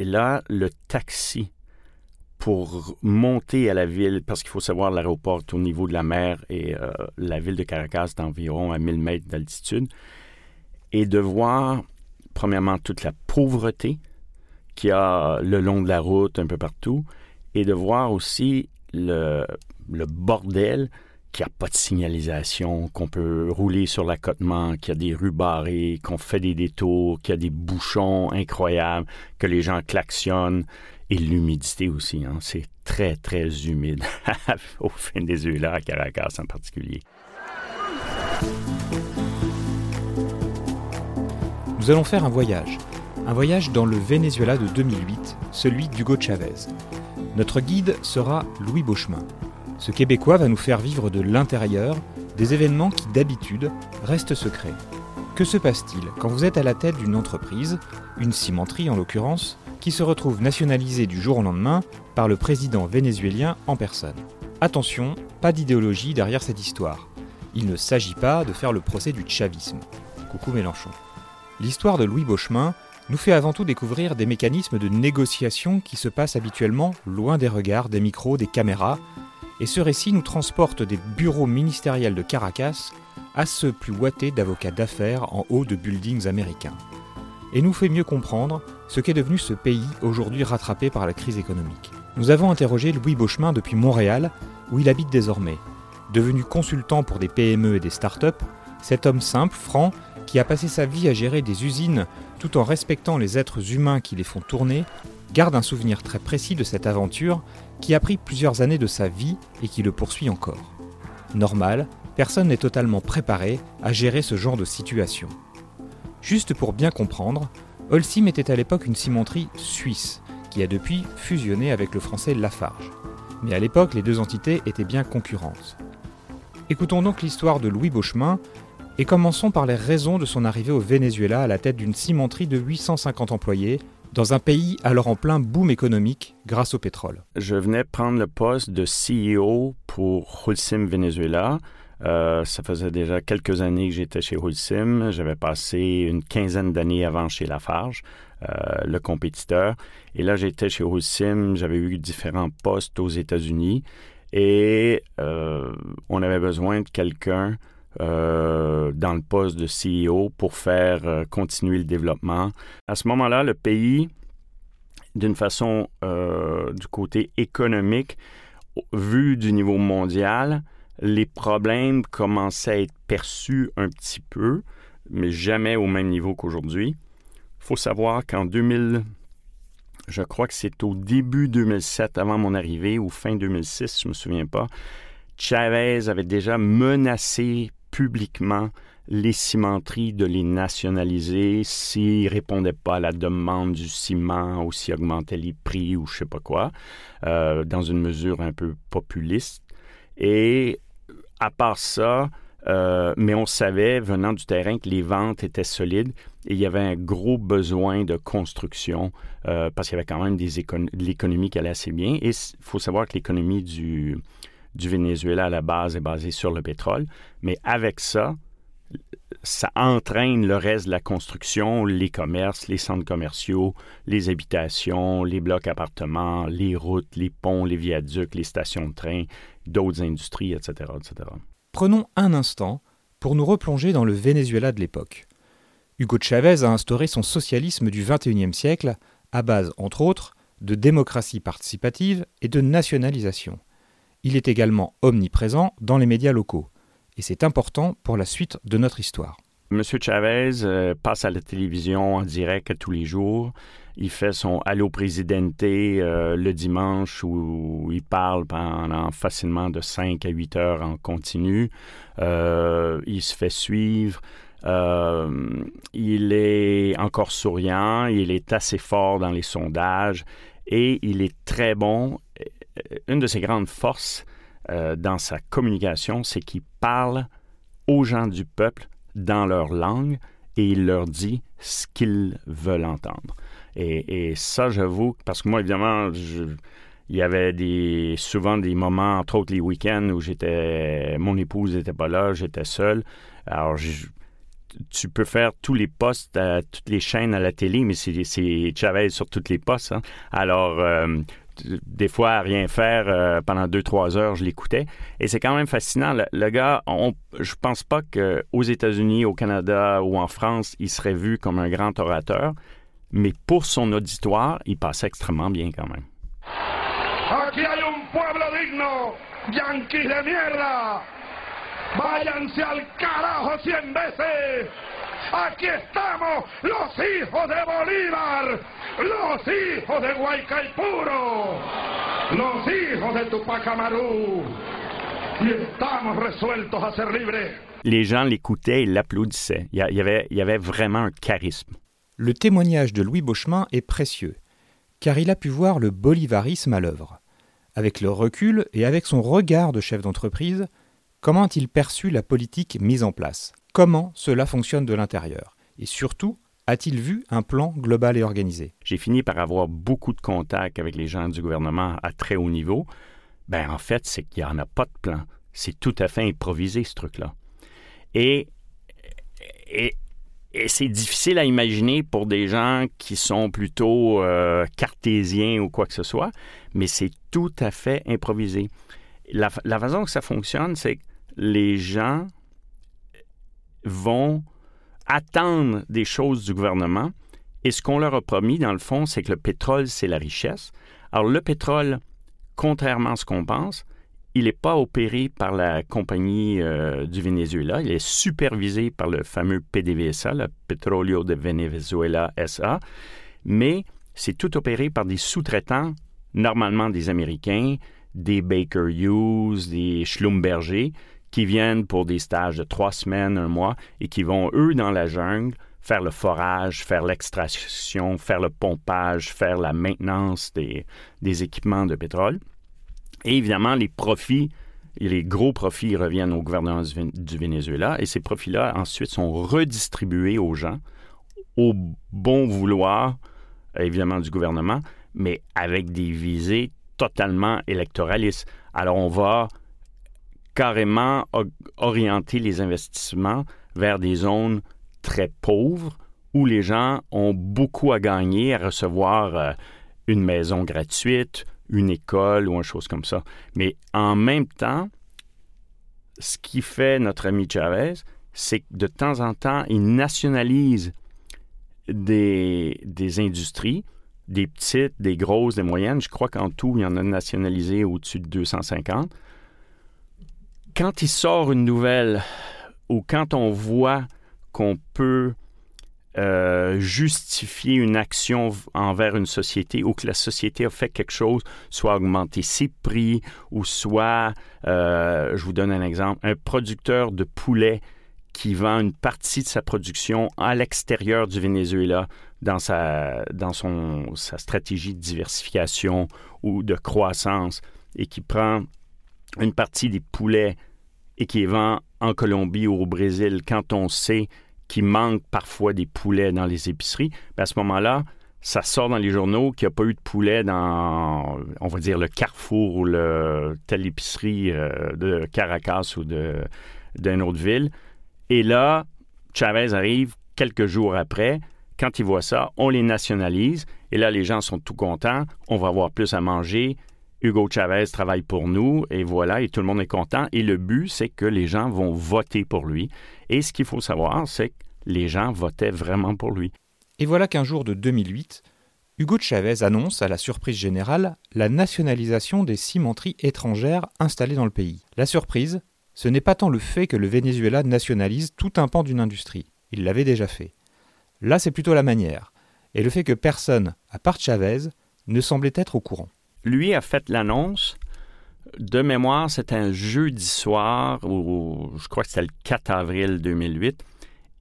Et là, le taxi pour monter à la ville, parce qu'il faut savoir, l'aéroport est au niveau de la mer et euh, la ville de Caracas est environ à 1000 mètres d'altitude, et de voir, premièrement, toute la pauvreté qu'il y a le long de la route, un peu partout, et de voir aussi le, le bordel qu'il n'y a pas de signalisation, qu'on peut rouler sur l'accotement, qu'il y a des rues barrées, qu'on fait des détours, qu'il y a des bouchons incroyables, que les gens klaxonnent, et l'humidité aussi. Hein. C'est très, très humide au fin des là à Caracas en particulier. Nous allons faire un voyage. Un voyage dans le Venezuela de 2008, celui d'Hugo Chavez. Notre guide sera Louis Beauchemin. Ce Québécois va nous faire vivre de l'intérieur des événements qui d'habitude restent secrets. Que se passe-t-il quand vous êtes à la tête d'une entreprise, une cimenterie en l'occurrence, qui se retrouve nationalisée du jour au lendemain par le président vénézuélien en personne? Attention, pas d'idéologie derrière cette histoire. Il ne s'agit pas de faire le procès du chavisme. Coucou Mélenchon. L'histoire de Louis Beauchemin nous fait avant tout découvrir des mécanismes de négociation qui se passent habituellement loin des regards, des micros, des caméras, et ce récit nous transporte des bureaux ministériels de Caracas à ceux plus ouatés d'avocats d'affaires en haut de buildings américains. Et nous fait mieux comprendre ce qu'est devenu ce pays aujourd'hui rattrapé par la crise économique. Nous avons interrogé Louis Beauchemin depuis Montréal, où il habite désormais. Devenu consultant pour des PME et des start-up, cet homme simple, franc, qui a passé sa vie à gérer des usines tout en respectant les êtres humains qui les font tourner, garde un souvenir très précis de cette aventure qui a pris plusieurs années de sa vie et qui le poursuit encore. Normal, personne n'est totalement préparé à gérer ce genre de situation. Juste pour bien comprendre, Holcim était à l'époque une cimenterie suisse qui a depuis fusionné avec le français Lafarge. Mais à l'époque, les deux entités étaient bien concurrentes. Écoutons donc l'histoire de Louis Beauchemin et commençons par les raisons de son arrivée au Venezuela à la tête d'une cimenterie de 850 employés dans un pays alors en plein boom économique grâce au pétrole. Je venais prendre le poste de CEO pour Holcim Venezuela. Euh, ça faisait déjà quelques années que j'étais chez Holcim. J'avais passé une quinzaine d'années avant chez Lafarge, euh, le compétiteur. Et là, j'étais chez Holcim. J'avais eu différents postes aux États-Unis. Et euh, on avait besoin de quelqu'un euh, dans le poste de CEO pour faire euh, continuer le développement. À ce moment-là, le pays, d'une façon euh, du côté économique, vu du niveau mondial, les problèmes commençaient à être perçus un petit peu, mais jamais au même niveau qu'aujourd'hui. Il faut savoir qu'en 2000, je crois que c'est au début 2007, avant mon arrivée, ou fin 2006, je ne me souviens pas, Chavez avait déjà menacé publiquement les cimenteries de les nationaliser s'ils répondaient pas à la demande du ciment ou s'ils augmentaient les prix ou je sais pas quoi, euh, dans une mesure un peu populiste. Et à part ça, Euh, mais on savait, venant du terrain, que les ventes étaient solides et il y avait un gros besoin de construction euh, parce qu'il y avait quand même des de l'économie qui allait assez bien. Et il faut savoir que l'économie du, du Venezuela à la base est basée sur le pétrole. Mais avec ça, ça entraîne le reste de la construction, les commerces, les centres commerciaux, les habitations, les blocs appartements, les routes, les ponts, les viaducs, les stations de train, d'autres industries, etc., etc. Prenons un instant pour nous replonger dans le Venezuela de l'époque. Hugo Chavez a instauré son socialisme du XXIe siècle à base, entre autres, de démocratie participative et de nationalisation. Il est également omniprésent dans les médias locaux et c'est important pour la suite de notre histoire. Monsieur Chavez euh, passe à la télévision en direct tous les jours. Il fait son Allo Presidente euh, le dimanche où il parle pendant facilement de 5 à 8 heures en continu. Euh, il se fait suivre. il est encore souriant, il est assez fort dans les sondages et il est très bon. Une de ses grandes forces, euh, dans sa communication, c'est qu'il parle aux gens du peuple dans leur langue et il leur dit ce qu'ils veulent entendre. Et, ça, j'avoue, parce que moi, évidemment, il y avait des, souvent des moments, entre autres les week-ends, où j'étais, mon épouse n'était pas là, j'étais seul. Alors, tu peux faire tous les postes, toutes les chaînes à la télé, mais c'est Chavez sur toutes les postes. Hein. Alors, euh, des fois à rien faire euh, pendant deux, trois heures, je l'écoutais. Et c'est quand même fascinant. Le, gars, on, je pense pas qu'aux États-Unis, au Canada ou en France, il serait vu comme un grand orateur, mais pour son auditoire, il passait extrêmement bien quand même. Aquí estamos, los hijos de Bolívar, los hijos de Guaycaipuro, los hijos de Tupac Amaru. Y estamos resueltos a ser libres. Les gens l'écoutaient et l'applaudissaient. Il y, avait, il y avait vraiment un charisme. Le témoignage de Louis Beauchemin est précieux, car il a pu voir le bolivarisme à l'œuvre. Avec le recul et avec son regard de chef d'entreprise, comment a-t-il perçu la politique mise en place comment cela fonctionne de l'intérieur Et surtout, a-t-il vu un plan global et organisé? J'ai fini par avoir beaucoup de contacts avec les gens du gouvernement à très haut niveau. Ben en fait, c'est qu'il n'y en a pas de plan. C'est tout à fait improvisé, ce truc-là. Et, et, c'est difficile à imaginer pour des gens qui sont plutôt euh, cartésiens ou quoi que ce soit, mais c'est tout à fait improvisé. La, la façon que ça fonctionne, c'est que les gens vont attendre des choses du gouvernement. Et ce qu'on leur a promis, dans le fond, c'est que le pétrole, c'est la richesse. Alors, le pétrole, contrairement à ce qu'on pense, il n'est pas opéré par la compagnie euh, du Venezuela. Il est supervisé par le fameux PDVSA, le Petróleo de Venezuela SA. Mais c'est tout opéré par des sous-traitants, normalement des Américains, des Baker Hughes, des Schlumberger, qui viennent pour des stages de trois semaines, un mois, et qui vont, eux, dans la jungle, faire le forage, faire l'extraction, faire le pompage, faire la maintenance des, équipements de pétrole. Et évidemment, les profits, les gros profits reviennent au gouvernement du, Venezuela et ces profits-là, ensuite, sont redistribués aux gens au bon vouloir, évidemment, du gouvernement, mais avec des visées totalement électoralistes. Alors, on va carrément orienter les investissements vers des zones très pauvres où les gens ont beaucoup à gagner à recevoir euh, une maison gratuite, une école ou une chose comme ça. Mais en même temps, ce qui fait notre ami Chavez, c'est que de temps en temps, il nationalise des, des industries, des petites, des grosses, des moyennes. Je crois qu'en tout, il y en a nationalisé au-dessus de 250 quand il sort une nouvelle ou quand on voit qu'on peut euh, justifier une action envers une société ou que la société a fait quelque chose, soit augmenter ses prix ou soit, euh, je vous donne un exemple, un producteur de poulet qui vend une partie de sa production à l'extérieur du Venezuela dans sa, dans son, sa stratégie de diversification ou de croissance et qui prend une partie des poulets et qui les vend en Colombie ou au Brésil, quand on sait qu'il manque parfois des poulets dans les épiceries, ben, à ce moment-là, ça sort dans les journaux qu'il n'y a pas eu de poulet dans, on va dire, le Carrefour ou le, telle épicerie euh, de Caracas ou d'une autre ville. Et là, Chavez arrive quelques jours après. Quand il voit ça, on les nationalise. Et là, les gens sont tout contents. On va avoir plus à manger. Hugo Chavez travaille pour nous. Et voilà, et tout le monde est content. Et le but, c'est que les gens vont voter pour lui. Et ce qu'il faut savoir, c'est que les gens votaient vraiment pour lui. Et voilà qu'un jour de 2008, Hugo Chavez annonce, à la surprise générale, la nationalisation des cimenteries étrangères installées dans le pays. La surprise, ce n'est pas tant le fait que le Venezuela nationalise tout un pan d'une industrie. Il l'avait déjà fait. Là, c'est plutôt la manière, et le fait que personne, à part Chavez, ne semblait être au courant. Lui a fait l'annonce. De mémoire, c'était un jeudi soir, ou je crois que c'était le 4 avril 2008.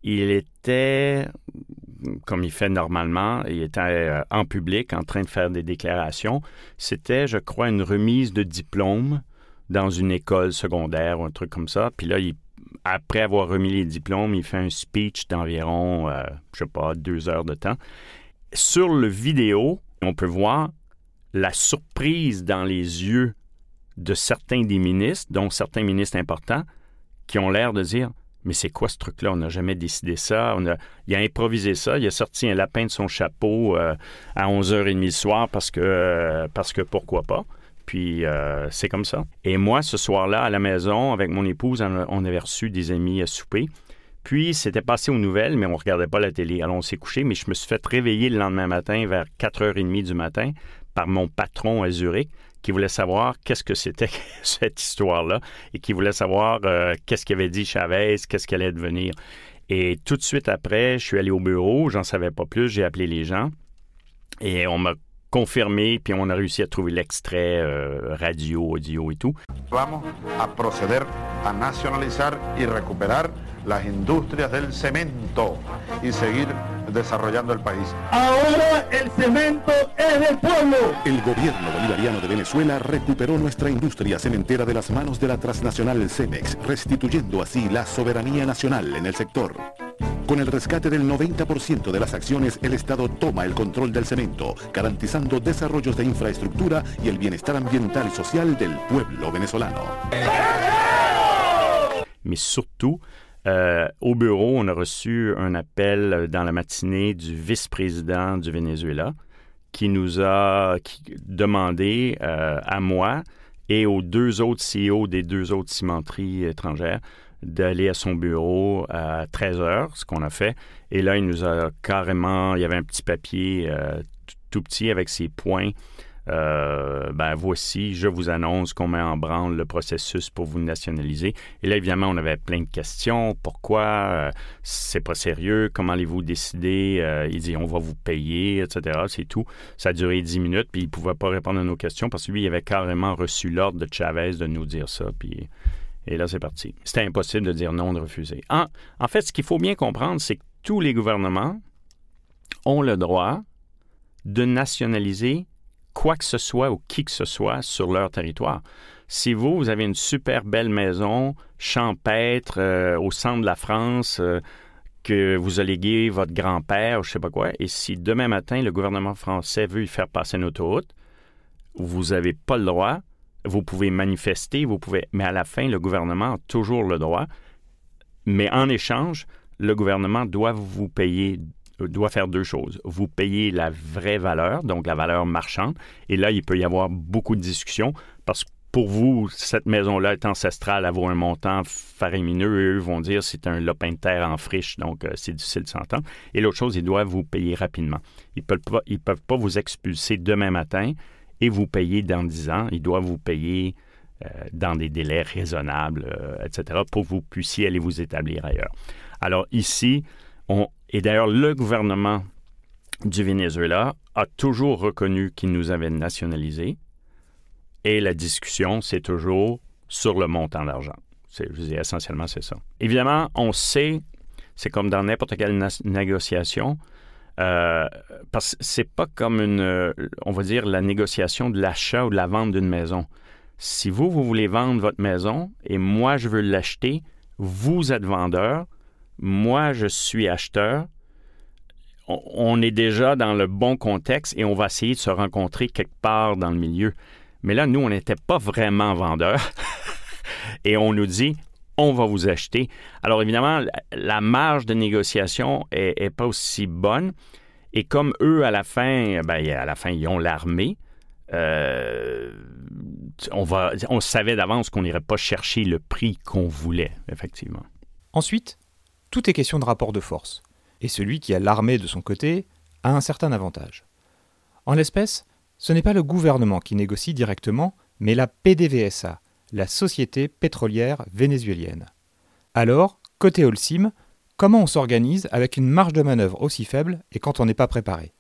Il était comme il fait normalement. Il était euh, en public en train de faire des déclarations. C'était, je crois, une remise de diplôme dans une école secondaire ou un truc comme ça. Puis là, après avoir remis les diplômes, il fait un speech d'environ, euh, je sais pas, deux heures de temps. Sur le vidéo, on peut voir la surprise dans les yeux de certains des ministres, dont certains ministres importants, qui ont l'air de dire mais c'est quoi ce truc-là? On n'a jamais décidé ça. Il a improvisé ça. Il a sorti un lapin de son chapeau euh, à 11h30 le soir parce que, euh, parce que pourquoi pas. Puis euh, c'est comme ça. Et moi, ce soir-là, à la maison, avec mon épouse, on avait reçu des amis à souper. Puis c'était passé aux nouvelles, mais on ne regardait pas la télé. Alors on s'est couché, mais je me suis fait réveiller le lendemain matin vers 4h30 du matin par mon patron à Zurich qui voulait savoir qu'est-ce que c'était cette histoire-là et qui voulait savoir euh, qu'est-ce qu'avait dit Chavez, qu'est-ce qu'elle allait devenir. Et tout de suite après, je suis allé au bureau, j'en savais pas plus, j'ai appelé les gens et on m'a confirmé, puis on a réussi à trouver l'extrait euh, radio, audio et tout. Vamos a proceder a nacionalizar y recuperar las industrias del cemento y seguir desarrollando el país. Ahora el cemento es del pueblo. El gobierno bolivariano de Venezuela recuperó nuestra industria cementera de las manos de la transnacional Cemex, restituyendo así la soberanía nacional en el sector. Con el rescate del 90% de las acciones, el Estado toma el control del cemento, garantizando desarrollos de infraestructura y el bienestar ambiental y social del pueblo venezolano. Mais surtout, euh, au bureau, on a reçu un appel dans la matinée du vice-président du Venezuela qui nous a demandé euh, à moi et aux deux autres CEO des deux autres cimenteries étrangères d'aller à son bureau à 13 heures, ce qu'on a fait. Et là, il nous a carrément, il y avait un petit papier euh, tout petit avec ses points. Euh, ben voici, je vous annonce qu'on met en branle le processus pour vous nationaliser. Et là, évidemment, on avait plein de questions. Pourquoi? Euh, c'est pas sérieux? Comment allez-vous décider? il dit, on va vous payer, etc. C'est tout. Ça a duré 10 minutes, puis il pouvait pas répondre à nos questions parce que lui, il avait carrément reçu l'ordre de Chavez de nous dire ça. Puis et là, c'est parti. C'était impossible de dire non, de refuser. En, en fait, ce qu'il faut bien comprendre, c'est que tous les gouvernements ont le droit de nationaliser quoi que ce soit ou qui que ce soit sur leur territoire. Si vous, vous avez une super belle maison champêtre euh, au centre de la France, euh, que vous a votre grand-père, je sais pas quoi, et si demain matin, le gouvernement français veut y faire passer une autoroute, vous n'avez pas le droit vous pouvez manifester, vous pouvez, mais à la fin, le gouvernement a toujours le droit. Mais en échange, le gouvernement doit vous payer, doit faire deux choses. Vous payez la vraie valeur, donc la valeur marchande, et là, il peut y avoir beaucoup de discussions parce que pour vous, cette maison-là est ancestrale, elle vaut un montant faramineux, et eux vont dire c'est un lopin de terre en friche, donc euh, c'est difficile de s'entendre. Et l'autre chose, ils doivent vous payer rapidement. Ils ne ils peuvent pas vous expulser demain matin et vous payez dans 10 ans. Ils doivent vous payer euh, dans des délais raisonnables, euh, etc., pour que vous puissiez aller vous établir ailleurs. Alors ici, et d'ailleurs, le gouvernement du Venezuela a toujours reconnu qu'il nous avait nationalisés et la discussion, c'est toujours sur le montant d'argent. Je dis, essentiellement, c'est ça. Évidemment, on sait, c'est comme dans n'importe quelle négociation, euh, parce que c'est pas comme une, euh, on va dire, la négociation de l'achat ou de la vente d'une maison. Si vous, vous voulez vendre votre maison et moi, je veux l'acheter, vous êtes vendeur, moi je suis acheteur, on est déjà dans le bon contexte et on va essayer de se rencontrer quelque part dans le milieu. Mais là, nous, on n'était pas vraiment vendeurs. et on nous dit, on va vous acheter. Alors évidemment, la marge de négociation est, pas aussi bonne. Et comme eux, à la fin, ben, à la fin, ils ont l'armée. Euh, on, va, on savait d'avance qu'on n'irait pas chercher le prix qu'on voulait, effectivement. Ensuite, tout est question de rapport de force et celui qui a l'armée de son côté a un certain avantage. En l'espèce, ce n'est pas le gouvernement qui négocie directement, mais la PDVSA, la Société pétrolière vénézuélienne. Alors, côté Holcim, comment on s'organise avec une marge de manœuvre aussi faible et quand on n'est pas préparé?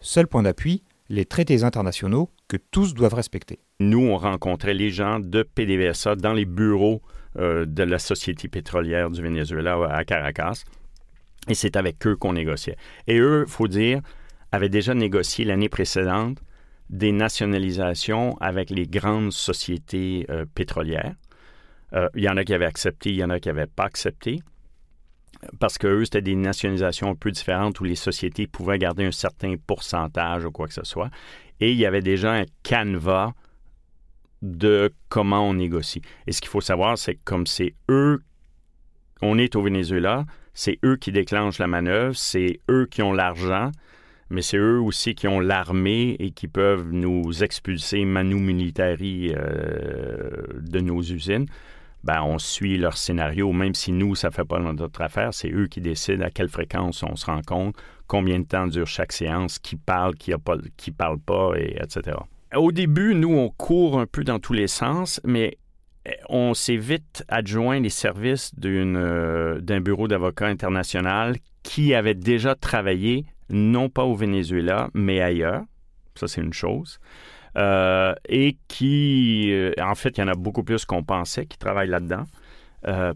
Seul point d'appui, les traités internationaux que tous doivent respecter. Nous, on rencontrait les gens de PDVSA dans les bureaux euh, de la Société pétrolière du Venezuela à Caracas. Et c'est avec eux qu'on négociait. Et eux, il faut dire, avaient déjà négocié l'année précédente des nationalisations avec les grandes sociétés euh, pétrolières. Euh, il y en a qui avaient accepté, il y en a qui n'avaient pas accepté. Parce que eux, c'était des nationalisations un peu différentes où les sociétés pouvaient garder un certain pourcentage ou quoi que ce soit. Et il y avait déjà un canevas de comment on négocie. Et ce qu'il faut savoir, c'est que comme c'est eux, on est au Venezuela, c'est eux qui déclenchent la manœuvre, c'est eux qui ont l'argent, mais c'est eux aussi qui ont l'armée et qui peuvent nous expulser manu militari euh, de nos usines. Ben, on suit leur scénario, même si nous, ça ne fait pas notre affaire, c'est eux qui décident à quelle fréquence on se rencontre, combien de temps dure chaque séance, qui parle, qui ne parle pas, et etc. Au début, nous, on court un peu dans tous les sens, mais on s'est vite adjoint les services euh, d'un bureau d'avocats international qui avait déjà travaillé, non pas au Venezuela, mais ailleurs. Ça, c'est une chose. Euh, et qui, euh, en fait, il y en a beaucoup plus qu'on pensait qui travaillent là-dedans.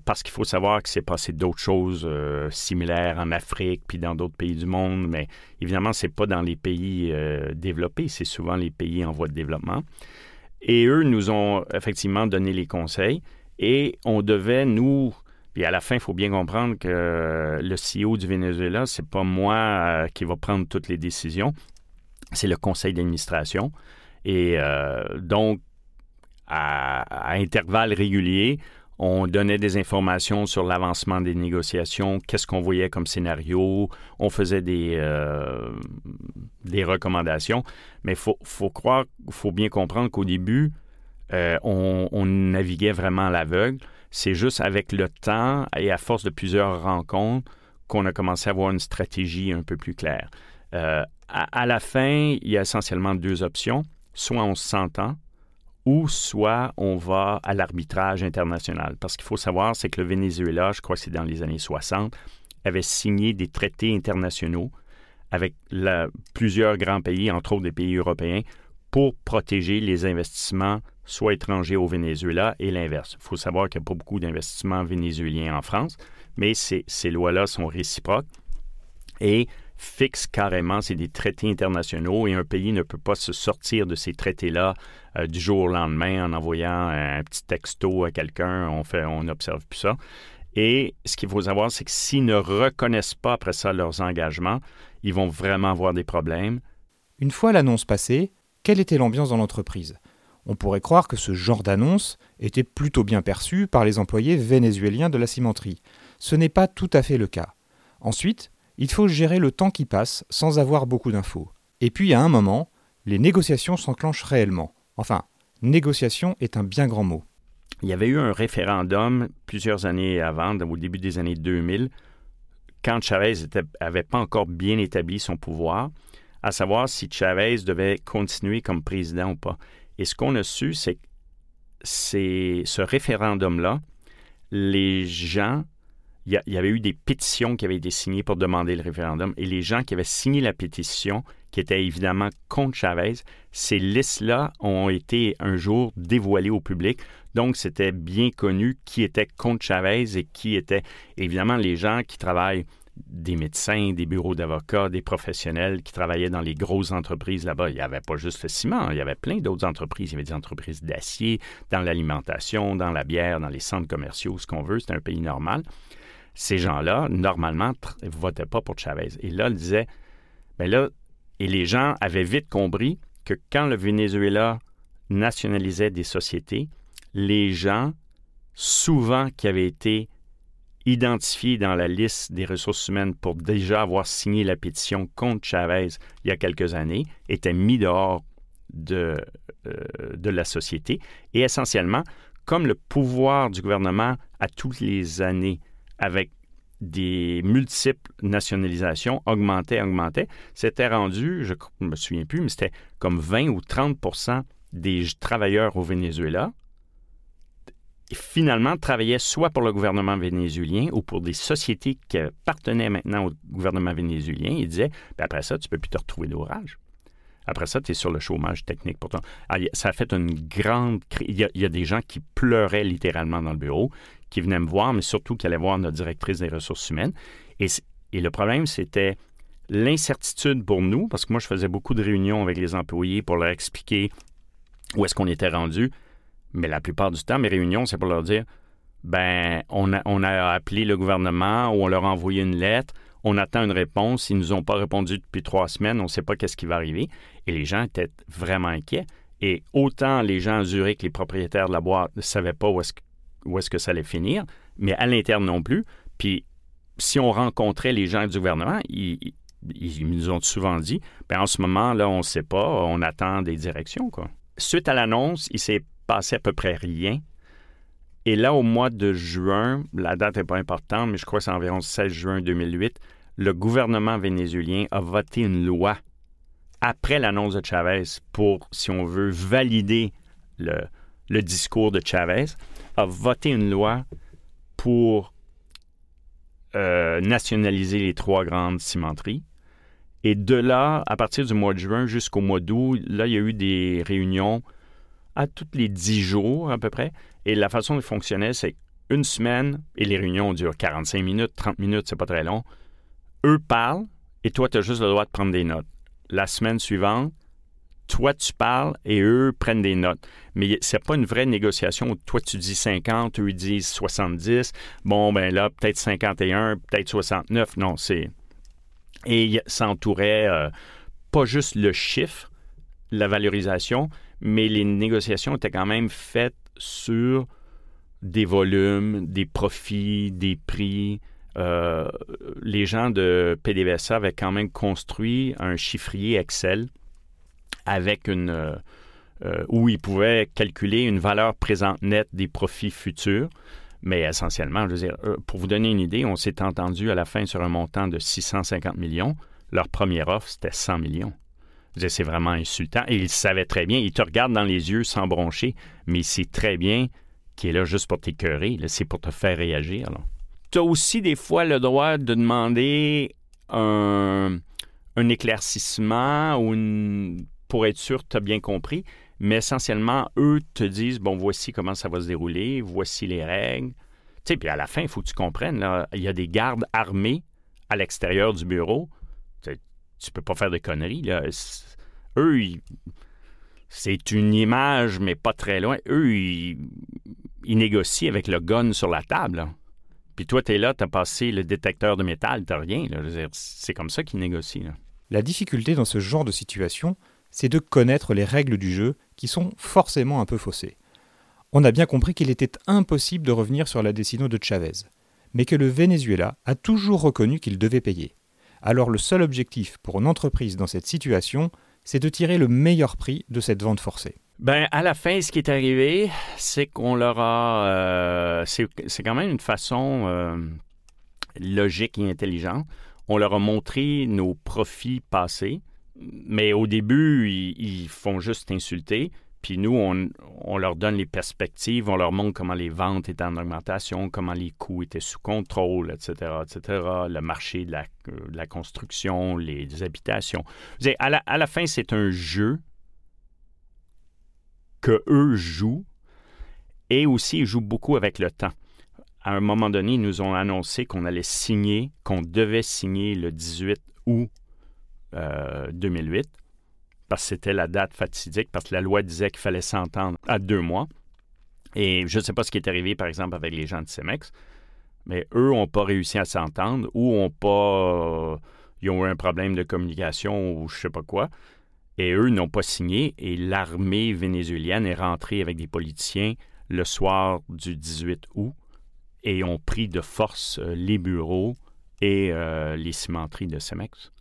parce qu'il faut savoir que c'est passé d'autres choses similaires en Afrique puis dans d'autres pays du monde, mais évidemment, c'est pas dans les pays développés, c'est souvent les pays en voie de développement. Et eux nous ont effectivement donné les conseils et on devait, nous, puis à la fin, il faut bien comprendre que le CEO du Venezuela, c'est pas moi euh, qui va prendre toutes les décisions, c'est le conseil d'administration. Et euh, donc, à, intervalles réguliers, on donnait des informations sur l'avancement des négociations, qu'est-ce qu'on voyait comme scénario, on faisait des, euh, des recommandations. Mais il faut, faut, faut bien comprendre qu'au début, euh, on, naviguait vraiment à l'aveugle. C'est juste avec le temps et à force de plusieurs rencontres qu'on a commencé à avoir une stratégie un peu plus claire. Euh, à, la fin, il y a essentiellement deux options. Soit on s'entend, ou soit on va à l'arbitrage international. Parce qu'il faut savoir, c'est que le Venezuela, je crois que c'est dans les années 60, avait signé des traités internationaux avec plusieurs grands pays, entre autres des pays européens, pour protéger les investissements soit étrangers au Venezuela et l'inverse. Il faut savoir qu'il n'y a pas beaucoup d'investissements vénézuéliens en France, mais ces, lois-là sont réciproques. Et fixe carrément, c'est des traités internationaux et un pays ne peut pas se sortir de ces traités-là euh, du jour au lendemain en envoyant un petit texto à quelqu'un, on fait, on observe plus ça. Et ce qu'il faut savoir, c'est que s'ils ne reconnaissent pas après ça leurs engagements, ils vont vraiment avoir des problèmes. Une fois l'annonce passée, quelle était l'ambiance dans l'entreprise? On pourrait croire que ce genre d'annonce était plutôt bien perçu par les employés vénézuéliens de la cimenterie. Ce n'est pas tout à fait le cas. Ensuite, il faut gérer le temps qui passe sans avoir beaucoup d'infos. Et puis à un moment, les négociations s'enclenchent réellement. Enfin, négociation est un bien grand mot. Il y avait eu un référendum plusieurs années avant, au début des années 2000, quand Chavez n'avait pas encore bien établi son pouvoir, à savoir si Chavez devait continuer comme président ou pas. Et ce qu'on a su, c'est que ce référendum-là, les gens il y, avait eu des pétitions qui avaient été signées pour demander le référendum et les gens qui avaient signé la pétition, qui étaient évidemment contre Chavez, ces listes-là ont été un jour dévoilées au public. Donc, c'était bien connu qui était contre Chavez et qui était évidemment les gens qui travaillent des médecins, des bureaux d'avocats, des professionnels qui travaillaient dans les grosses entreprises là-bas. Il n'y avait pas juste le ciment, il y avait plein d'autres entreprises. Il y avait des entreprises d'acier, dans l'alimentation, dans la bière, dans les centres commerciaux, ce qu'on veut. C'était un pays normal. Ces gens-là, normalement, ne votaient pas pour Chavez. Et là, ils disaient, mais ben là, et les gens avaient vite compris que quand le Venezuela nationalisait des sociétés, les gens, souvent qui avaient été identifiés dans la liste des ressources humaines pour déjà avoir signé la pétition contre Chavez il y a quelques années, étaient mis dehors de, euh, de la société. Et essentiellement, comme le pouvoir du gouvernement à toutes les années avec des multiples nationalisations augmentait, augmentait, c'était rendu, je ne me souviens plus, mais c'était comme 20 ou 30% des travailleurs au Venezuela finalement travaillaient soit pour le gouvernement vénézuélien ou pour des sociétés qui appartenaient maintenant au gouvernement vénézuélien. Ils disaient, ben après ça, tu ne peux plus te retrouver d'orage. Après ça, tu es sur le chômage technique pourtant. ça a fait une grande... Il a, il y, a, des gens qui pleuraient littéralement dans le bureau, qui venaient me voir, mais surtout qui allaient voir notre directrice des ressources humaines. Et le problème, c'était l'incertitude pour nous, parce que moi, je faisais beaucoup de réunions avec les employés pour leur expliquer où est-ce qu'on était rendu. Mais la plupart du temps, mes réunions, c'est pour leur dire ben, on a, appelé le gouvernement ou on leur a envoyé une lettre, on attend une réponse. Ils ne nous ont pas répondu depuis trois semaines, on ne sait pas qu'est-ce qui va arriver. Et les gens étaient vraiment inquiets. Et autant les gens à Zurich, les propriétaires de la boîte, ne savaient pas où est-ce que, ça allait finir, mais à l'interne non plus. Puis, si on rencontrait les gens du gouvernement, ils, nous ont souvent dit, ben en ce moment, là, on ne sait pas, on attend des directions. Suite à l'annonce, il s'est passé à peu près rien. Et là, au mois de juin, la date n'est pas importante, mais je crois que c'est environ 16 juin 2008, le gouvernement vénézuélien a voté une loi après l'annonce de Chavez pour, si on veut, valider le, le discours de Chavez, a voté une loi pour euh, nationaliser les trois grandes cimenteries. Et de là, à partir du mois de juin jusqu'au mois d'août, là, il y a eu des réunions à tous les dix jours à peu près. Et la façon dont il fonctionnait, c'est une semaine, et les réunions durent 45 minutes, 30 minutes, c'est pas très long. Eux parlent, et toi, tu as juste le droit de prendre des notes. La semaine suivante, toi, tu parles et eux prennent des notes. Mais c'est pas une vraie négociation où toi, tu dis 50, eux, ils disent 70. Bon, ben là, peut-être 51, peut-être 69. Non, c'est. Et ça entourait euh, pas juste le chiffre, la valorisation, mais les négociations étaient quand même faites sur des volumes, des profits, des prix. Euh, les gens de PDVSA avaient quand même construit un chiffrier Excel avec une euh, euh, où ils pouvaient calculer une valeur présente nette des profits futurs. Mais essentiellement, je veux dire, pour vous donner une idée, on s'est entendu à la fin sur un montant de 650 millions. Leur première offre, c'était 100 millions. C'est vraiment insultant. Et il savait très bien. Il te regarde dans les yeux sans broncher, mais il sait très bien qu'il est là juste pour t'écœurer. C'est pour te faire réagir. Tu as aussi des fois le droit de demander un, éclaircissement ou pour être sûr que tu as bien compris. Mais essentiellement, eux te disent bon, voici comment ça va se dérouler, voici les règles. Tu sais, puis à la fin, il faut que tu comprennes, il y a des gardes armés à l'extérieur du bureau tu peux pas faire de conneries. Là. Eux, c'est une image, mais pas très loin. Eux, ils, négocient avec le gun sur la table. Puis toi, tu es là, tu as passé le détecteur de métal, tu rien. C'est comme ça qu'ils négocient. La difficulté dans ce genre de situation, c'est de connaître les règles du jeu qui sont forcément un peu faussées. On a bien compris qu'il était impossible de revenir sur la décision de Chavez, mais que le Venezuela a toujours reconnu qu'il devait payer alors le seul objectif pour une entreprise dans cette situation, c'est de tirer le meilleur prix de cette vente forcée. Ben, à la fin, ce qui est arrivé, c'est qu'on leur a. Euh, c'est quand même une façon euh, logique et intelligente. On leur a montré nos profits passés, mais au début, ils font juste insulter. Puis nous, on, leur donne les perspectives, on leur montre comment les ventes étaient en augmentation, comment les coûts étaient sous contrôle, etc., etc., le marché de la, construction, les, habitations. À la, à la fin, c'est un jeu que eux jouent et aussi ils jouent beaucoup avec le temps. à un moment donné, ils nous ont annoncé qu'on allait signer, qu'on devait signer le 18 août 2008, c'était la date fatidique, parce que la loi disait qu'il fallait s'entendre à deux mois. Et je ne sais pas ce qui est arrivé, par exemple, avec les gens de CEMEX, mais eux n'ont pas réussi à s'entendre ou ont pas. ils ont eu un problème de communication ou je ne sais pas quoi. Et eux n'ont pas signé et l'armée vénézuélienne est rentrée avec des politiciens le soir du 18 août et ont pris de force euh, les bureaux et euh, les cimenteries de Cemex.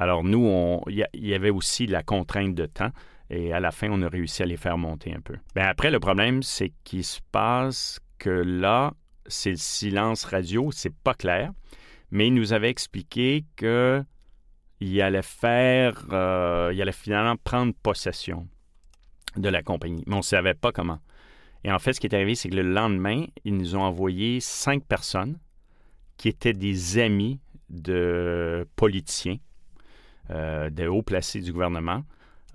Alors nous, il y, avait aussi la contrainte de temps et à la fin, on a réussi à les faire monter un peu. Ben, après, le problème, c'est qu'il se passe que là, c'est le silence radio, c'est pas clair, mais il nous avait expliqué que il allait faire, euh, il allait finalement prendre possession de la compagnie, mais on ne savait pas comment. Et en fait, ce qui est arrivé, c'est que le lendemain, ils nous ont envoyé cinq personnes qui étaient des amis de politiciens, de hauts placés du gouvernement,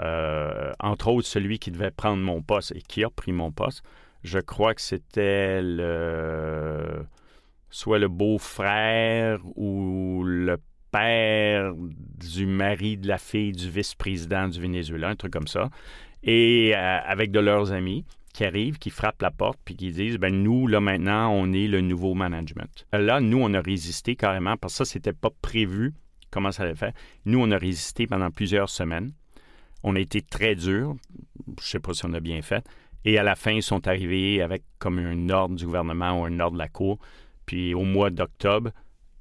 euh, entre autres celui qui devait prendre mon poste et qui a pris mon poste. Je crois que c'était soit le beau-frère ou le père du mari de la fille du vice-président du Venezuela, un truc comme ça, et euh, avec de leurs amis qui arrivent, qui frappent la porte, puis qui disent, ben nous, là maintenant, on est le nouveau management. Là, nous, on a résisté carrément, parce que ça, c'était pas prévu comment ça allait faire. Nous, on a résisté pendant plusieurs semaines. On a été très dur. Je sais pas si on a bien fait. Et à la fin, ils sont arrivés avec comme un ordre du gouvernement ou un ordre de la Cour. Puis au mois d'octobre,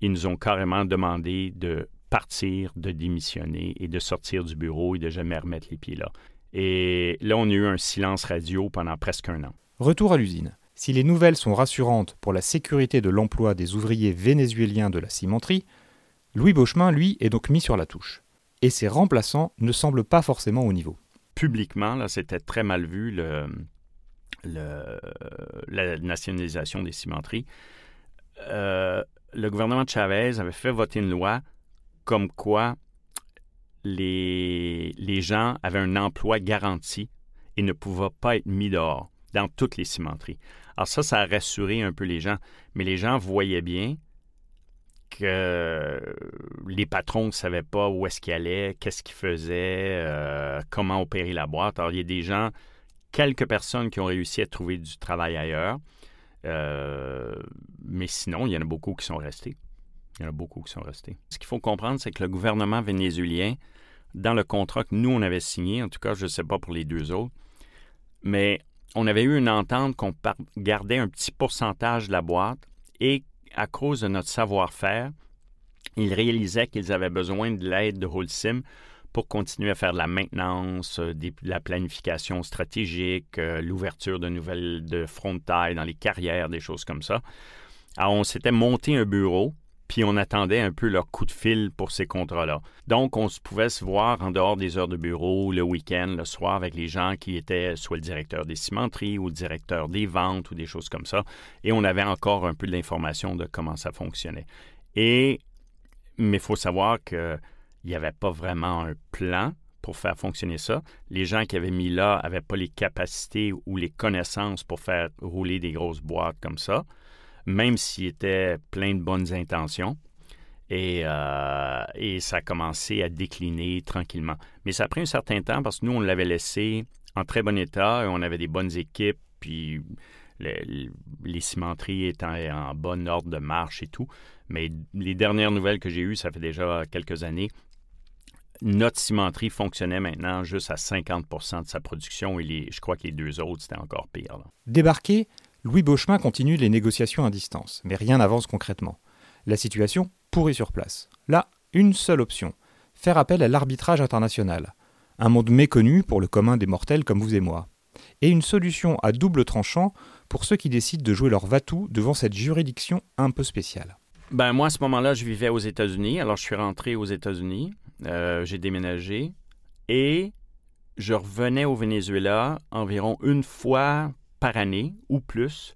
ils nous ont carrément demandé de partir, de démissionner et de sortir du bureau et de jamais remettre les pieds là. Et là, on a eu un silence radio pendant presque un an. Retour à l'usine. Si les nouvelles sont rassurantes pour la sécurité de l'emploi des ouvriers vénézuéliens de la cimenterie, Louis Beauchemin, lui, est donc mis sur la touche. Et ses remplaçants ne semblent pas forcément au niveau. Publiquement, là, c'était très mal vu, le, la nationalisation des cimenteries. Euh, le gouvernement de Chavez avait fait voter une loi comme quoi les, les gens avaient un emploi garanti et ne pouvaient pas être mis dehors dans toutes les cimenteries. Alors ça, ça a rassuré un peu les gens, mais les gens voyaient bien que les patrons ne savaient pas où est-ce qu'ils allaient, qu'est-ce qu'ils faisaient, euh, comment opérer la boîte. Alors il y a des gens, quelques personnes qui ont réussi à trouver du travail ailleurs, euh, mais sinon, il y en a beaucoup qui sont restés. Il y en a beaucoup qui sont restés. Ce qu'il faut comprendre, c'est que le gouvernement vénézuélien, dans le contrat que nous, on avait signé, en tout cas, je ne sais pas pour les deux autres, mais on avait eu une entente qu'on gardait un petit pourcentage de la boîte et à cause de notre savoir-faire, ils réalisaient qu'ils avaient besoin de l'aide de Holcim pour continuer à faire de la maintenance, euh, de la planification stratégique, euh, l'ouverture de nouvelles de dans les carrières, des choses comme ça. Alors, on s'était monté un bureau, puis on attendait un peu leur coup de fil pour ces contrats-là. Donc, on pouvait se voir en dehors des heures de bureau, le week-end, le soir, avec les gens qui étaient soit le directeur des cimenteries ou le directeur des ventes ou des choses comme ça. Et on avait encore un peu d'informations de comment ça fonctionnait. Et, mais il faut savoir que il n'y avait pas vraiment un plan pour faire fonctionner ça. Les gens qui avaient mis là n'avaient pas les capacités ou les connaissances pour faire rouler des grosses boîtes comme ça, même s'ils étaient plein de bonnes intentions. Et, euh, et, ça a commencé à décliner tranquillement. Mais ça a pris un certain temps parce que nous, on l'avait laissé en très bon état on avait des bonnes équipes, puis les, cimenteries étaient en bon ordre de marche et tout. Mais les dernières nouvelles que j'ai eues, ça fait déjà quelques années, notre cimenterie fonctionnait maintenant juste à 50% de sa production et je crois que les deux autres, c'était encore pire. Débarqué, Louis Beauchemin continue les négociations à distance, mais rien n'avance concrètement. La situation pourrit sur place. Là, une seule option faire appel à l'arbitrage international. Un monde méconnu pour le commun des mortels comme vous et moi. Et une solution à double tranchant pour ceux qui décident de jouer leur vatou devant cette juridiction un peu spéciale. Ben moi, à ce moment-là, je vivais aux États-Unis. Alors, je suis rentré aux États-Unis. Euh, j'ai déménagé et je revenais au Venezuela environ une fois par année ou plus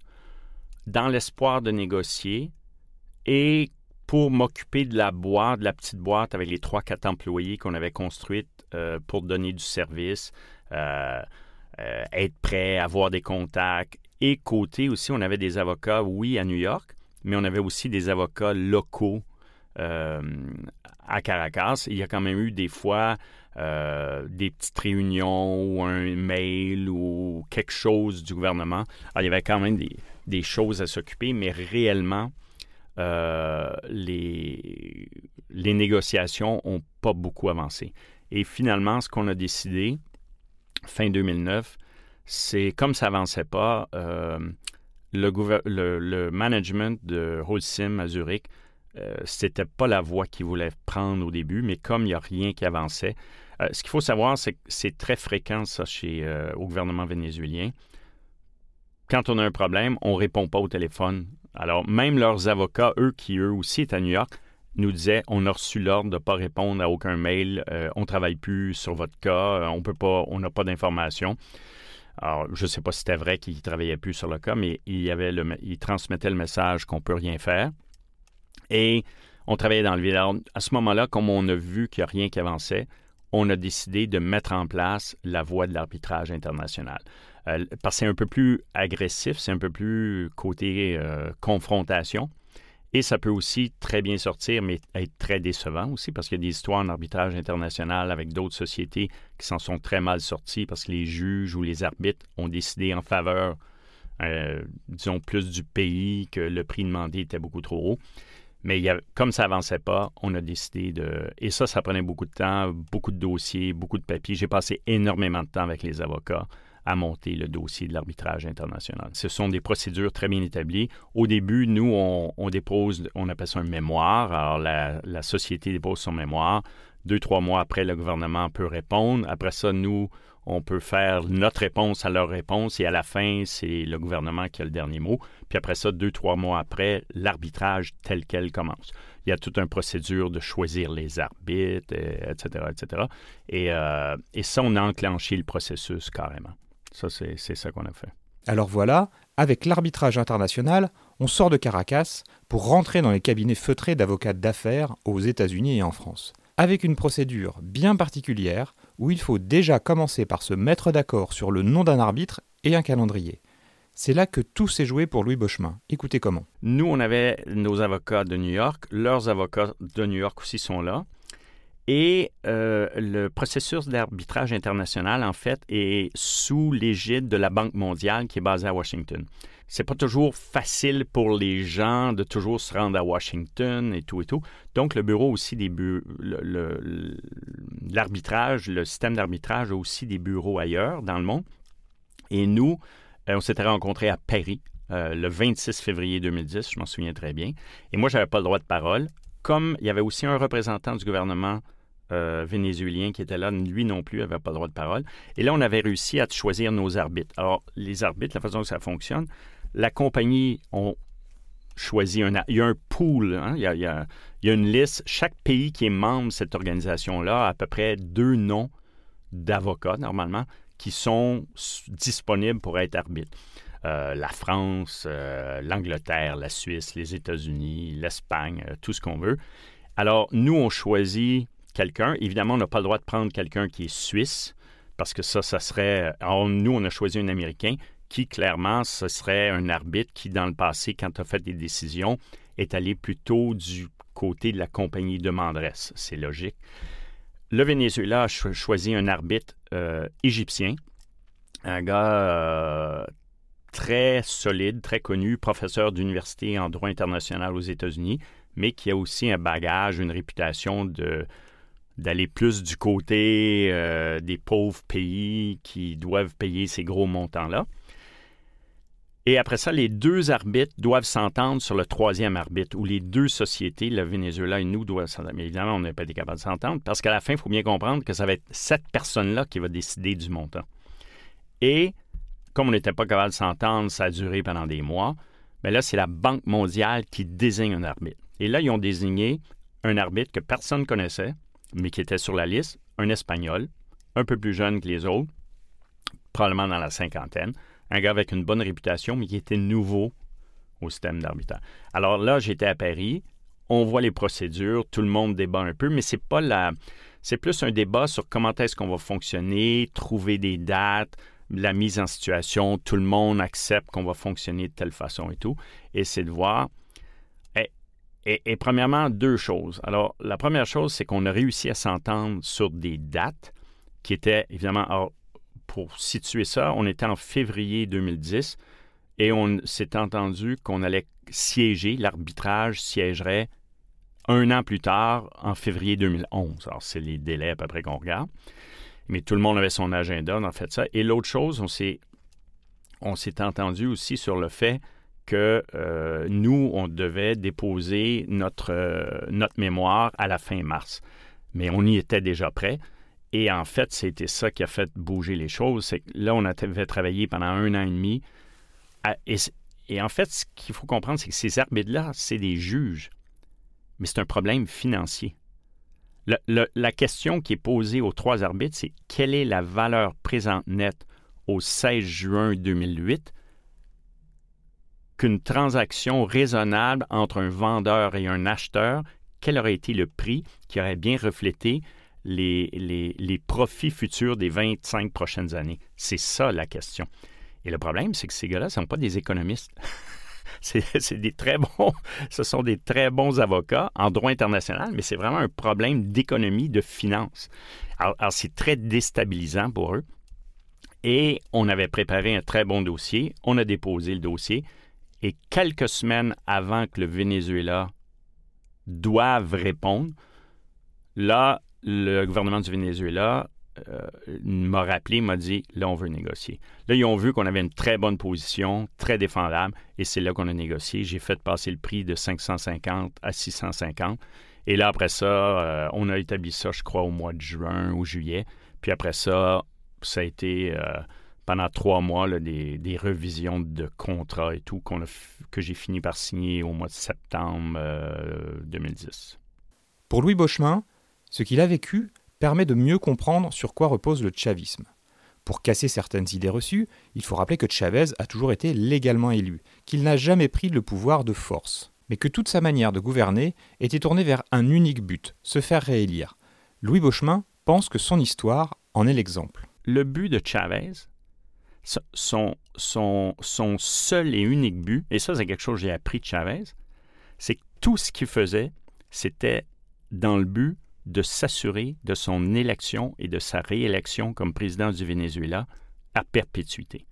dans l'espoir de négocier et pour m'occuper de la boîte, de la petite boîte avec les trois, quatre employés qu'on avait construite euh, pour donner du service, euh, être prêt, avoir des contacts Et côté aussi, on avait des avocats, oui, à New York, mais on avait aussi des avocats locaux euh, à Caracas. Il y a quand même eu des fois euh, des petites réunions ou un mail ou quelque chose du gouvernement. Il y avait quand même des, choses à s'occuper, mais réellement, euh, les, négociations n'ont pas beaucoup avancé. Et finalement, ce qu'on a décidé, fin 2009, c'est comme ça n'avançait pas, le, le, management de Holcim à Zurich, euh, c'était pas la voie qu'ils voulaient prendre au début, mais comme il n'y a rien qui avançait, euh, ce qu'il faut savoir, c'est que c'est très fréquent, ça, chez, euh, au gouvernement vénézuélien. Quand on a un problème, on ne répond pas au téléphone. Alors, même leurs avocats, eux qui, eux aussi, étaient à New York, nous disaient on a reçu l'ordre de ne pas répondre à aucun mail, on ne travaille plus sur votre cas, on peut pas, on n'a pas d'informations. Alors, je ne sais pas si c'était vrai qu'il ne travaillait plus sur le cas, mais il, y le, il transmettait le message qu'on ne peut rien faire. Et on travaillait dans le vide. Alors, à ce moment-là, comme on a vu qu'il n'y a rien qui avançait, on a décidé de mettre en place la voie de l'arbitrage international. Euh, parce que c'est un peu plus agressif, c'est un peu plus côté euh, confrontation. Et ça peut aussi très bien sortir, mais être très décevant aussi, parce qu'il y a des histoires en arbitrage international avec d'autres sociétés qui s'en sont très mal sorties parce que les juges ou les arbitres ont décidé en faveur, euh, disons, plus du pays, que le prix demandé était beaucoup trop haut. Mais comme ça avançait pas, on a décidé de... Et ça, ça prenait beaucoup de temps, beaucoup de dossiers, beaucoup de papiers. J'ai passé énormément de temps avec les avocats à monter le dossier de l'arbitrage international. Ce sont des procédures très bien établies. Au début, nous, on, dépose, on appelle ça un mémoire. Alors, la, société dépose son mémoire. Deux, trois mois après, le gouvernement peut répondre. Après ça, nous, on peut faire notre réponse à leur réponse et à la fin, c'est le gouvernement qui a le dernier mot. Puis après ça, deux, trois mois après, l'arbitrage tel quel commence. Il y a toute une procédure de choisir les arbitres, etc., etc. Et, euh, et ça, on a enclenché le processus carrément. Ça, c'est ça qu'on a fait. Alors voilà, avec l'arbitrage international, on sort de Caracas pour rentrer dans les cabinets feutrés d'avocats d'affaires aux États-Unis et en France. Avec une procédure bien particulière où il faut déjà commencer par se mettre d'accord sur le nom d'un arbitre et un calendrier. C'est là que tout s'est joué pour Louis Bochemin. Écoutez comment. Nous, on avait nos avocats de New York, leurs avocats de New York aussi sont là. Et euh, le processus d'arbitrage international, en fait, est sous l'égide de la Banque mondiale qui est basée à Washington. C'est pas toujours facile pour les gens de toujours se rendre à Washington et tout et tout. Donc, le bureau aussi des l'arbitrage, le, système d'arbitrage a aussi des bureaux ailleurs dans le monde. Et nous, euh, on s'était rencontrés à Paris euh, le 26 février 2010, je m'en souviens très bien. Et moi, j'avais pas le droit de parole. Comme il y avait aussi un représentant du gouvernement euh, vénézuélien qui était là, lui non plus, n'avait pas le droit de parole. Et là, on avait réussi à choisir nos arbitres. Alors, les arbitres, la façon que ça fonctionne, la compagnie, on choisit un... A un pool, hein, il, y a, une liste. Chaque pays qui est membre de cette organisation-là a à peu près deux noms d'avocats, normalement, qui sont disponibles pour être arbitres. Euh, la France, euh, l'Angleterre, la Suisse, les États-Unis, l'Espagne, tout ce qu'on veut. Alors, nous, on choisit quelqu'un. Évidemment, on n'a pas le droit de prendre quelqu'un qui est suisse, parce que ça, ça serait... nous, on a choisi un Américain qui, clairement, ce serait un arbitre qui, dans le passé, quand a fait des décisions, est allé plutôt du côté de la compagnie demanderesse. C'est logique. Le Venezuela a choisi un arbitre euh, égyptien, un gars euh, très solide, très connu, professeur d'université en droit international aux États-Unis, mais qui a aussi un bagage, une réputation de d'aller plus du côté euh, des pauvres pays qui doivent payer ces gros montants-là. Et après ça, les deux arbitres doivent s'entendre sur le troisième arbitre, où les deux sociétés, le Venezuela et nous, doivent s'entendre. Mais évidemment, on n'a pas été capable de s'entendre, parce qu'à la fin, il faut bien comprendre que ça va être cette personne-là qui va décider du montant. Et comme on n'était pas capable de s'entendre, ça a duré pendant des mois, mais là, c'est la Banque mondiale qui désigne un arbitre. Et là, ils ont désigné un arbitre que personne ne connaissait, mais qui était sur la liste, un Espagnol, un peu plus jeune que les autres, probablement dans la cinquantaine, un gars avec une bonne réputation, mais qui était nouveau au système d'arbitrage. Alors là, j'étais à Paris, on voit les procédures, tout le monde débat un peu, mais c'est pas la. C'est plus un débat sur comment est-ce qu'on va fonctionner, trouver des dates, la mise en situation, tout le monde accepte qu'on va fonctionner de telle façon et tout. Et c'est de voir. Et, premièrement, deux choses. Alors, la première chose, c'est qu'on a réussi à s'entendre sur des dates qui étaient, évidemment, pour situer ça, on était en février 2010 et on s'est entendu qu'on allait siéger, l'arbitrage siégerait un an plus tard, en février 2011. Alors, c'est les délais à peu près qu'on regarde mais tout le monde avait son agenda, on a fait ça. Et l'autre chose, on s'est, entendu aussi sur le fait que euh, nous, on devait déposer notre, euh, notre mémoire à la fin mars. Mais on y était déjà prêt. Et en fait, c'était ça qui a fait bouger les choses. C'est que là, on avait travaillé pendant un an et demi. et, et, en fait, ce qu'il faut comprendre, c'est que ces arbitres-là, c'est des juges. Mais c'est un problème financier la question qui est posée aux trois arbitres, c'est quelle est la valeur présente nette au 16 juin 2008 qu'une transaction raisonnable entre un vendeur et un acheteur, quel aurait été le prix qui aurait bien reflété les, profits futurs des 25 prochaines années? C'est ça la question. Et le problème, c'est que ces gars-là ne sont pas des économistes. c'est des très bons, ce sont des très bons avocats en droit international, mais c'est vraiment un problème d'économie, de finance. Alors, c'est très déstabilisant pour eux. Et on avait préparé un très bon dossier, on a déposé le dossier, et quelques semaines avant que le Venezuela doive répondre, là, le gouvernement du Venezuela euh, m'a rappelé, m'a dit, là, on veut négocier. Là, ils ont vu qu'on avait une très bonne position, très défendable, et c'est là qu'on a négocié. J'ai fait passer le prix de 550 à 650. Et là, après ça, euh, on a établi ça, je crois, au mois de juin ou juillet. Puis après ça, ça a été euh, pendant trois mois des, revisions de contrats et tout que j'ai fini par signer au mois de septembre 2010. Pour Louis Bochemin, ce qu'il a vécu permet de mieux comprendre sur quoi repose le chavisme. Pour casser certaines idées reçues, il faut rappeler que Chavez a toujours été légalement élu, qu'il n'a jamais pris le pouvoir de force, mais que toute sa manière de gouverner était tournée vers un unique but, se faire réélire. Louis Beauchemin pense que son histoire en est l'exemple. Le but de Chavez, son, seul et unique but, et ça c'est quelque chose que j'ai appris de Chavez, c'est que tout ce qu'il faisait, c'était dans le but de s'assurer de son élection et de sa réélection comme président du Venezuela à perpétuité.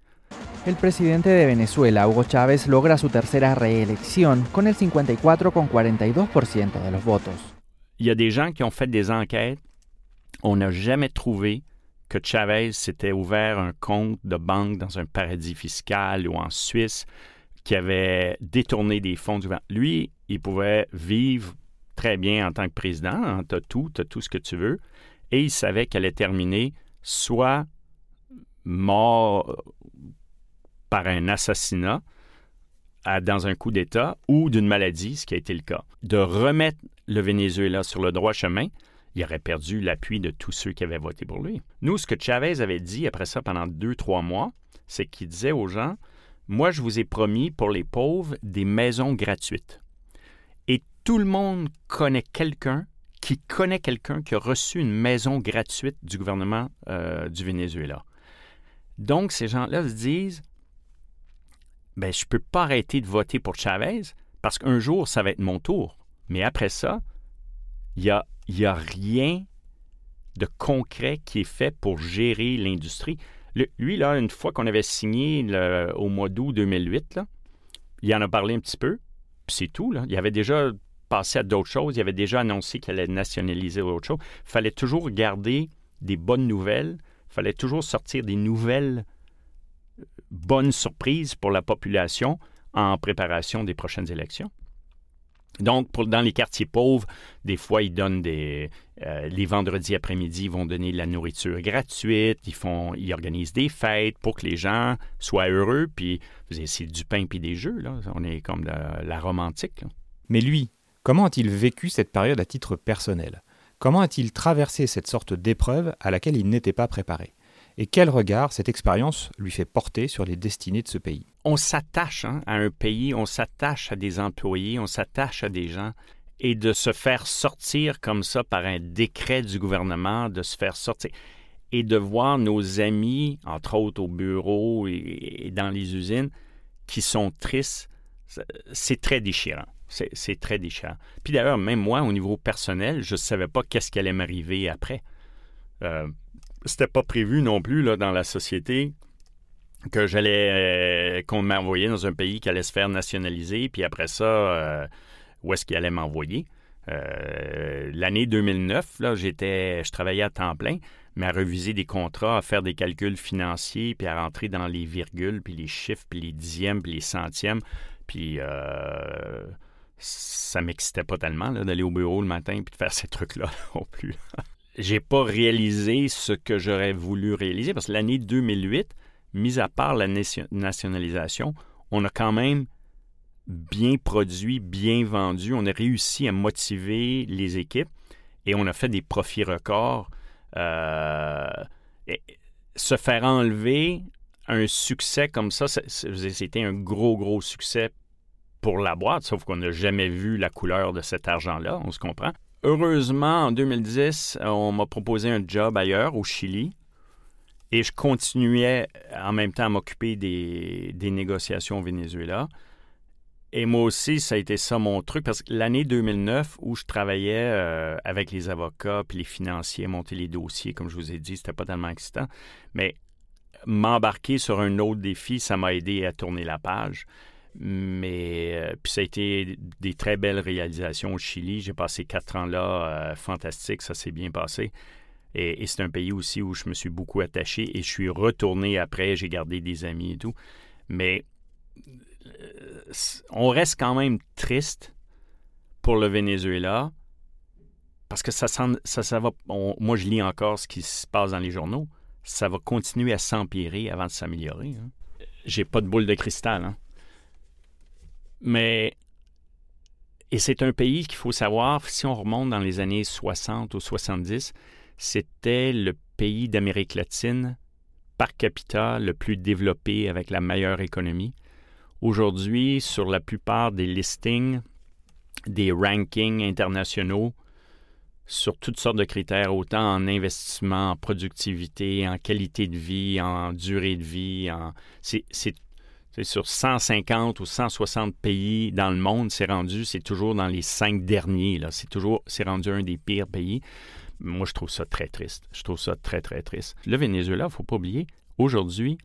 El presidente de Venezuela, Hugo Chávez, logra su tercera reelección con el 54,42% de los votos. Il y a des gens qui ont fait des enquêtes. On n'a jamais trouvé que Chavez s'était ouvert un compte de banque dans un paradis fiscal ou en Suisse, qui avait détourné des fonds du Lui, il pouvait vivre très bien en tant que président. Hein, tu as tout, tu as tout ce que tu veux. Et il savait qu'elle allait terminer soit mort euh, par un assassinat dans un coup d'État ou d'une maladie, ce qui a été le cas. De remettre le Venezuela sur le droit chemin, il aurait perdu l'appui de tous ceux qui avaient voté pour lui. Nous, ce que Chavez avait dit après ça pendant deux, trois mois, c'est qu'il disait aux gens, moi, je vous ai promis pour les pauvres des maisons gratuites tout le monde connaît quelqu'un qui connaît quelqu'un qui a reçu une maison gratuite du gouvernement euh, du Venezuela. Donc, ces gens-là se disent ben, je ne peux pas arrêter de voter pour Chavez parce qu'un jour, ça va être mon tour. Mais après ça, il n'y a, y a rien de concret qui est fait pour gérer l'industrie. Lui, là, une fois qu'on avait signé au mois d'août 2008, il en a parlé un petit peu, c'est tout. Là. Il avait déjà passer à d'autres choses. Il avait déjà annoncé qu'il allait nationaliser autre chose. Il fallait toujours garder des bonnes nouvelles. Il fallait toujours sortir des nouvelles euh, bonnes surprises pour la population en préparation des prochaines élections. Donc, dans les quartiers pauvres, des fois, ils donnent des. Euh, les vendredis après-midi, ils vont donner de la nourriture gratuite. Ils font, ils organisent des fêtes pour que les gens soient heureux. Puis, c'est du pain puis des jeux. Là. On est comme la, la romantique. Mais lui, Comment a-t-il vécu cette période à titre personnel? Comment a-t-il traversé cette sorte d'épreuve à laquelle il n'était pas préparé? Et quel regard cette expérience lui fait porter sur les destinées de ce pays? On s'attache hein, à un pays, on s'attache à des employés, on s'attache à des gens. Et de se faire sortir comme ça par un décret du gouvernement, de se faire sortir. et de voir nos amis, entre autres au bureau et, dans les usines, qui sont tristes, c'est très déchirant. C'est très déchirant. Puis d'ailleurs, même moi, au niveau personnel, je ne savais pas qu'est-ce qui allait m'arriver après. Euh, C'était pas prévu non plus là, dans la société que j'allais euh, qu'on m'envoyait dans un pays qui allait se faire nationaliser, puis après ça, euh, où est-ce qu'il allait m'envoyer. L'année 2009, là, j'étais, je travaillais à temps plein, mais à reviser des contrats, à faire des calculs financiers, puis à rentrer dans les virgules, puis les chiffres, puis les dixièmes, puis les centièmes, puis ça m'excitait pas tellement d'aller au bureau le matin puis de faire ces trucs-là non plus. J'ai pas réalisé ce que j'aurais voulu réaliser parce que l'année 2008, mis à part la nationalisation, on a quand même bien produit, bien vendu. On a réussi à motiver les équipes et on a fait des profits records. Euh, se faire enlever un succès comme ça, c'était un gros, gros succès pour la boîte, sauf qu'on n'a jamais vu la couleur de cet argent-là, on se comprend. Heureusement, en 2010, on m'a proposé un job ailleurs, au Chili, et je continuais en même temps à m'occuper des, négociations au Venezuela. Et moi aussi, ça a été ça mon truc, parce que l'année 2009, où je travaillais euh, avec les avocats puis les financiers, monter les dossiers, comme je vous ai dit, c'était pas tellement excitant. Mais m'embarquer sur un autre défi, ça m'a aidé à tourner la page. Mais euh, puis ça a été des très belles réalisations au Chili. J'ai passé quatre ans là, euh, fantastique, ça s'est bien passé. Et, c'est un pays aussi où je me suis beaucoup attaché et je suis retourné après, j'ai gardé des amis et tout. Mais euh, on reste quand même triste pour le Venezuela parce que ça, ça, ça va. moi, je lis encore ce qui se passe dans les journaux. Ça va continuer à s'empirer avant de s'améliorer. Hein. J'ai pas de boule de cristal. Hein. Mais et c'est un pays qu'il faut savoir, si on remonte dans les années 60 ou 70, c'était le pays d'Amérique latine par capita le plus développé avec la meilleure économie. Aujourd'hui, sur la plupart des listings, des rankings internationaux, sur toutes sortes de critères, autant en investissement, en productivité, en qualité de vie, en durée de vie. En... C'est, sur 150 ou 160 pays dans le monde, c'est rendu, c'est toujours dans les cinq derniers. C'est toujours, c'est rendu un des pires pays. Moi, je trouve ça très triste. Je trouve ça très, très triste. Le Venezuela, il ne faut pas oublier, aujourd'hui,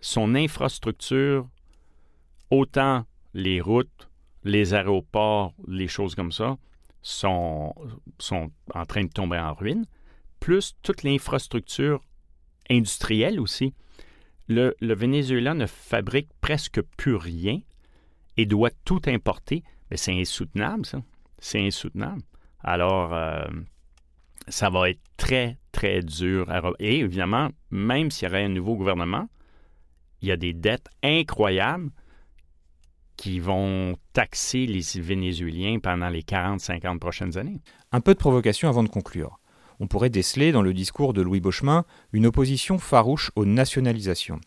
son infrastructure, autant les routes, les aéroports, les choses comme ça, sont, sont en train de tomber en ruine, plus toute l'infrastructure industrielle aussi. Le, Venezuela ne fabrique presque plus rien et doit tout importer. Mais c'est insoutenable, ça. C'est insoutenable. Alors, euh, ça va être très, très dur. Et évidemment, même s'il y aurait un nouveau gouvernement, il y a des dettes incroyables qui vont taxer les Vénézuéliens pendant les 40-50 prochaines années. Un peu de provocation avant de conclure. On pourrait déceler dans le discours de Louis Beauchemin une opposition farouche aux nationalisations.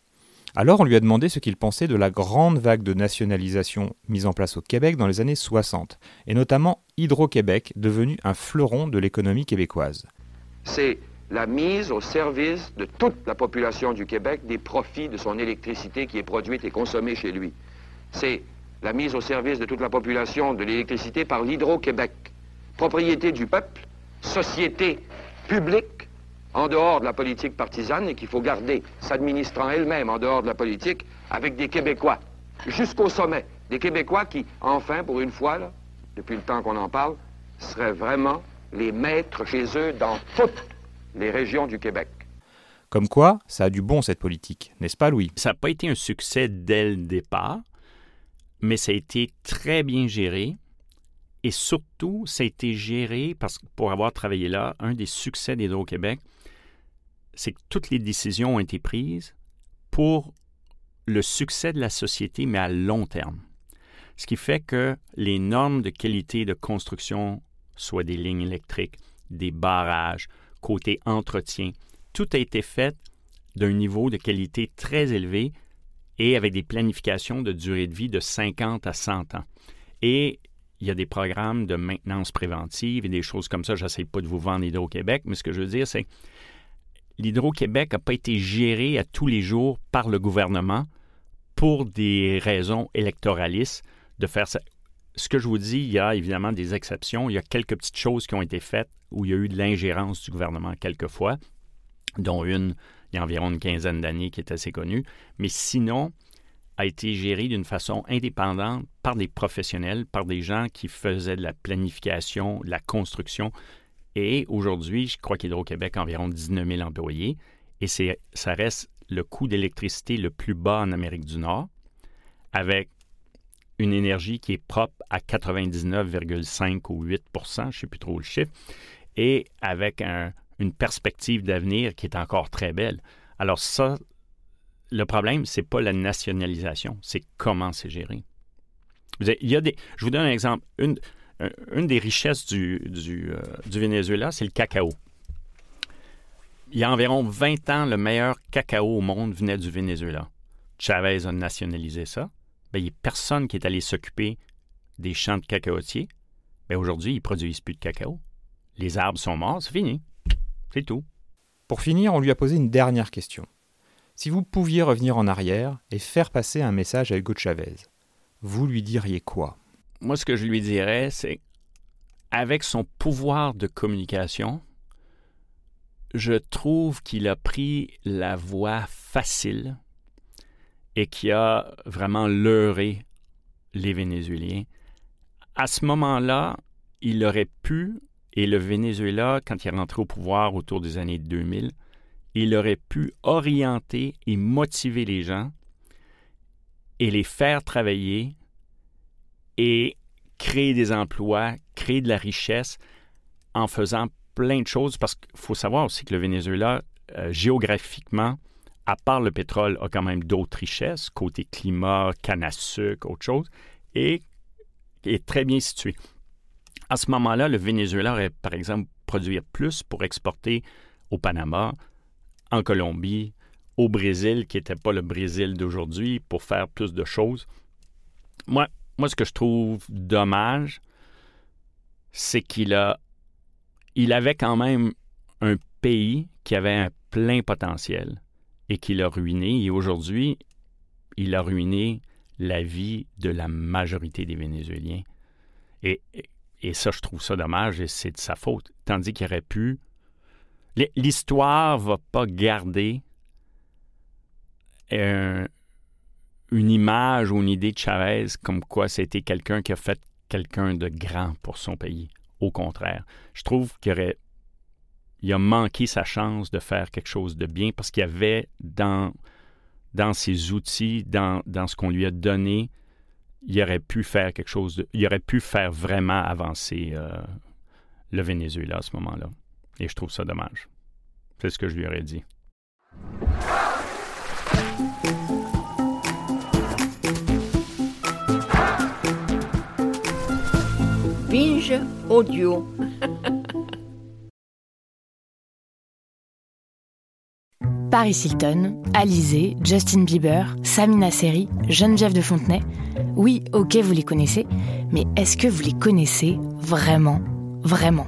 Alors on lui a demandé ce qu'il pensait de la grande vague de nationalisation mise en place au Québec dans les années 60, et notamment Hydro-Québec, devenu un fleuron de l'économie québécoise. C'est la mise au service de toute la population du Québec des profits de son électricité qui est produite et consommée chez lui. C'est la mise au service de toute la population de l'électricité par l'Hydro-Québec, propriété du peuple, société publique en dehors de la politique partisane et qu'il faut garder, s'administrant elle-même en dehors de la politique, avec des Québécois, jusqu'au sommet. Des Québécois qui, enfin, pour une fois, là, depuis le temps qu'on en parle, seraient vraiment les maîtres chez eux dans toutes les régions du Québec. Comme quoi, ça a du bon cette politique, n'est-ce pas Louis? Ça n'a pas été un succès dès le départ, mais ça a été très bien géré. Et surtout, ça a été géré parce que pour avoir travaillé là, un des succès d'Hydro-Québec, c'est que toutes les décisions ont été prises pour le succès de la société, mais à long terme. Ce qui fait que les normes de qualité de construction, soit des lignes électriques, des barrages, côté entretien, tout a été fait d'un niveau de qualité très élevé et avec des planifications de durée de vie de 50 à 100 ans. Et il y a des programmes de maintenance préventive et des choses comme ça. Je n'essaie pas de vous vendre Hydro-Québec, mais ce que je veux dire, c'est l'Hydro-Québec n'a pas été géré à tous les jours par le gouvernement pour des raisons électoralistes de faire ça. Ce que je vous dis, il y a évidemment des exceptions. Il y a quelques petites choses qui ont été faites où il y a eu de l'ingérence du gouvernement quelquefois, dont une il y a environ une quinzaine d'années qui est assez connue. Mais sinon, a été géré d'une façon indépendante par des professionnels, par des gens qui faisaient de la planification, de la construction. Et aujourd'hui, je crois qu'Hydro-Québec a environ 19 000 employés et ça reste le coût d'électricité le plus bas en Amérique du Nord, avec une énergie qui est propre à 99,5 ou 8% je ne sais plus trop le chiffre, et avec une perspective d'avenir qui est encore très belle. Alors ça, le problème, c'est pas la nationalisation, c'est comment c'est géré. Il y a des, je vous donne un exemple. Une, des richesses euh, du Venezuela, c'est le cacao. Il y a environ 20 ans, le meilleur cacao au monde venait du Venezuela. Chavez a nationalisé ça. Bien, il n'y a personne qui est allé s'occuper des champs de cacaotiers. Bien, aujourd'hui, ils ne produisent plus de cacao. Les arbres sont morts, c'est fini. C'est tout. Pour finir, on lui a posé une dernière question. Si vous pouviez revenir en arrière et faire passer un message à Hugo Chavez, vous lui diriez quoi? Moi, ce que je lui dirais, c'est avec son pouvoir de communication, je trouve qu'il a pris la voie facile et qui a vraiment leurré les Vénézuéliens. À ce moment-là, il aurait pu, et le Venezuela, quand il est rentré au pouvoir autour des années 2000, il aurait pu orienter et motiver les gens et les faire travailler et créer des emplois, créer de la richesse en faisant plein de choses parce qu'il faut savoir aussi que le Venezuela, euh, géographiquement, à part le pétrole, a quand même d'autres richesses, côté climat, canne à sucre, autre chose, et est très bien situé. À ce moment-là, le Venezuela aurait, par exemple, produire plus pour exporter au Panama, en Colombie, au Brésil, qui n'était pas le Brésil d'aujourd'hui, pour faire plus de choses. Moi, moi, ce que je trouve dommage, c'est qu'il a, il avait quand même un pays qui avait un plein potentiel et qu'il a ruiné. Et aujourd'hui, il a ruiné la vie de la majorité des Vénézuéliens. Et, et ça, je trouve ça dommage et c'est de sa faute. Tandis qu'il aurait pu L'histoire va pas garder une image ou une idée de Chavez comme quoi c'était quelqu'un qui a fait quelqu'un de grand pour son pays. Au contraire, je trouve qu'il aurait a manqué sa chance de faire quelque chose de bien parce qu'il y avait dans, ses outils, dans, dans ce qu'on lui a donné, il aurait pu faire quelque chose de, il aurait pu faire vraiment avancer euh, le Venezuela à ce moment-là. Et je trouve ça dommage. C'est ce que je lui aurais dit. Binge audio. Paris Hilton, Alizé, Justin Bieber, Samina Seri, Geneviève de Fontenay. Oui, ok, vous les connaissez, mais est-ce que vous les connaissez vraiment Vraiment?